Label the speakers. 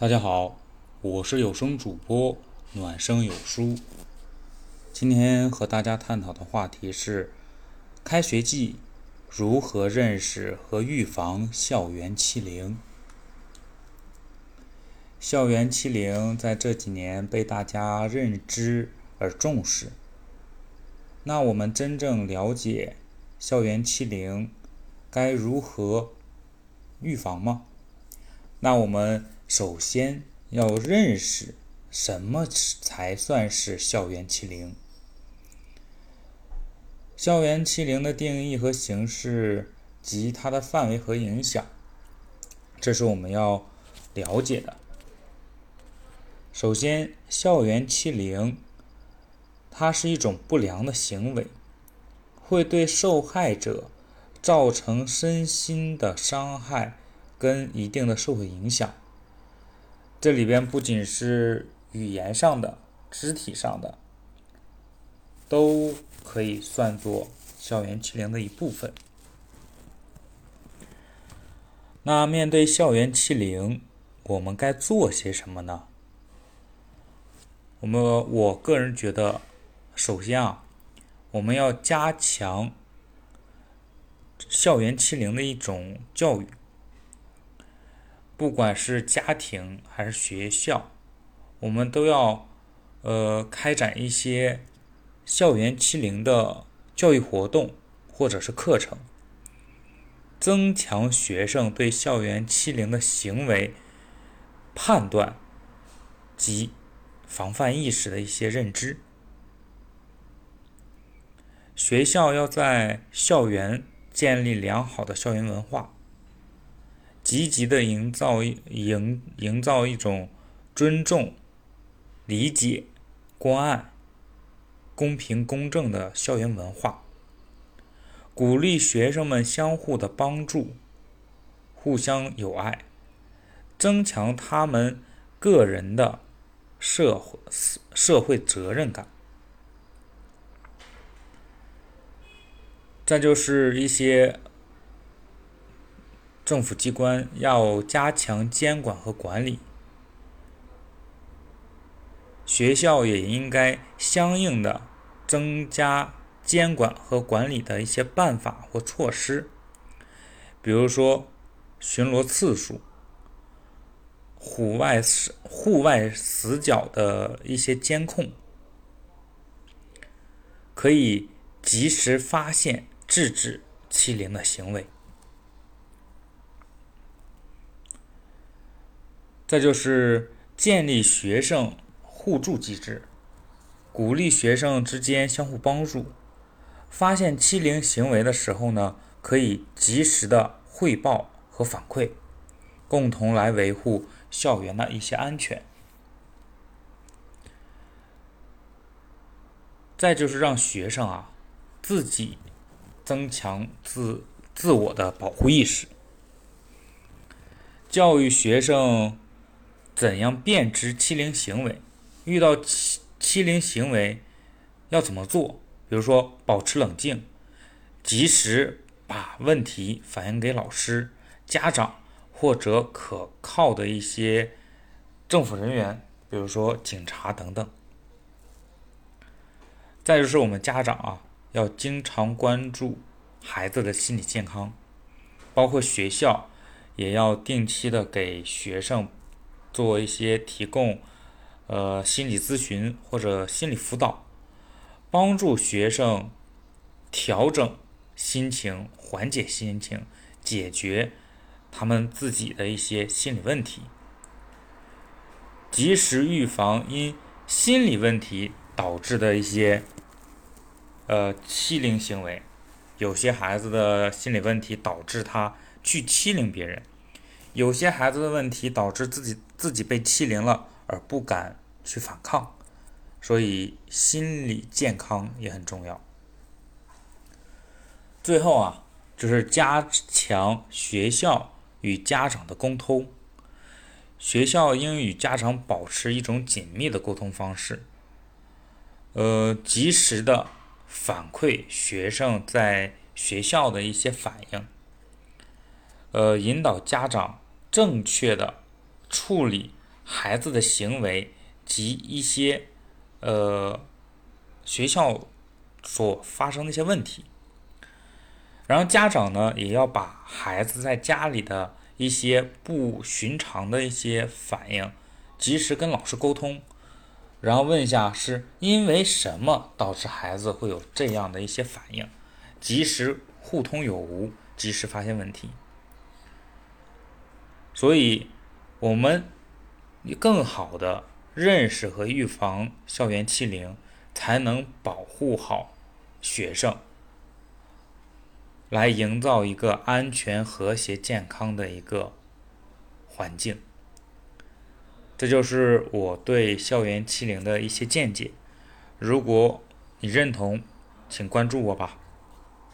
Speaker 1: 大家好，我是有声主播暖声有书。今天和大家探讨的话题是：开学季如何认识和预防校园欺凌？校园欺凌在这几年被大家认知而重视。那我们真正了解校园欺凌该如何预防吗？那我们。首先要认识什么才算是校园欺凌。校园欺凌的定义和形式及它的范围和影响，这是我们要了解的。首先，校园欺凌，它是一种不良的行为，会对受害者造成身心的伤害跟一定的社会影响。这里边不仅是语言上的、肢体上的，都可以算作校园欺凌的一部分。那面对校园欺凌，我们该做些什么呢？我们我个人觉得，首先啊，我们要加强校园欺凌的一种教育。不管是家庭还是学校，我们都要呃开展一些校园欺凌的教育活动或者是课程，增强学生对校园欺凌的行为判断及防范意识的一些认知。学校要在校园建立良好的校园文化。积极的营造营营造一种尊重、理解、关爱、公平公正的校园文化，鼓励学生们相互的帮助、互相友爱，增强他们个人的社会社会责任感。再就是一些。政府机关要加强监管和管理，学校也应该相应的增加监管和管理的一些办法或措施，比如说巡逻次数、户外死户外死角的一些监控，可以及时发现、制止欺凌的行为。再就是建立学生互助机制，鼓励学生之间相互帮助。发现欺凌行为的时候呢，可以及时的汇报和反馈，共同来维护校园的一些安全。再就是让学生啊自己增强自自我的保护意识，教育学生。怎样辨知欺凌行为？遇到欺欺凌行为要怎么做？比如说，保持冷静，及时把问题反映给老师、家长或者可靠的一些政府人员，比如说警察等等。再就是我们家长啊，要经常关注孩子的心理健康，包括学校也要定期的给学生。做一些提供，呃，心理咨询或者心理辅导，帮助学生调整心情、缓解心情、解决他们自己的一些心理问题，及时预防因心理问题导致的一些，呃，欺凌行为。有些孩子的心理问题导致他去欺凌别人。有些孩子的问题导致自己自己被欺凌了而不敢去反抗，所以心理健康也很重要。最后啊，就是加强学校与家长的沟通，学校应与家长保持一种紧密的沟通方式，呃，及时的反馈学生在学校的一些反应，呃，引导家长。正确的处理孩子的行为及一些呃学校所发生的一些问题。然后家长呢，也要把孩子在家里的一些不寻常的一些反应，及时跟老师沟通，然后问一下是因为什么导致孩子会有这样的一些反应，及时互通有无，及时发现问题。所以，我们更好的认识和预防校园欺凌，才能保护好学生，来营造一个安全、和谐、健康的一个环境。这就是我对校园欺凌的一些见解。如果你认同，请关注我吧。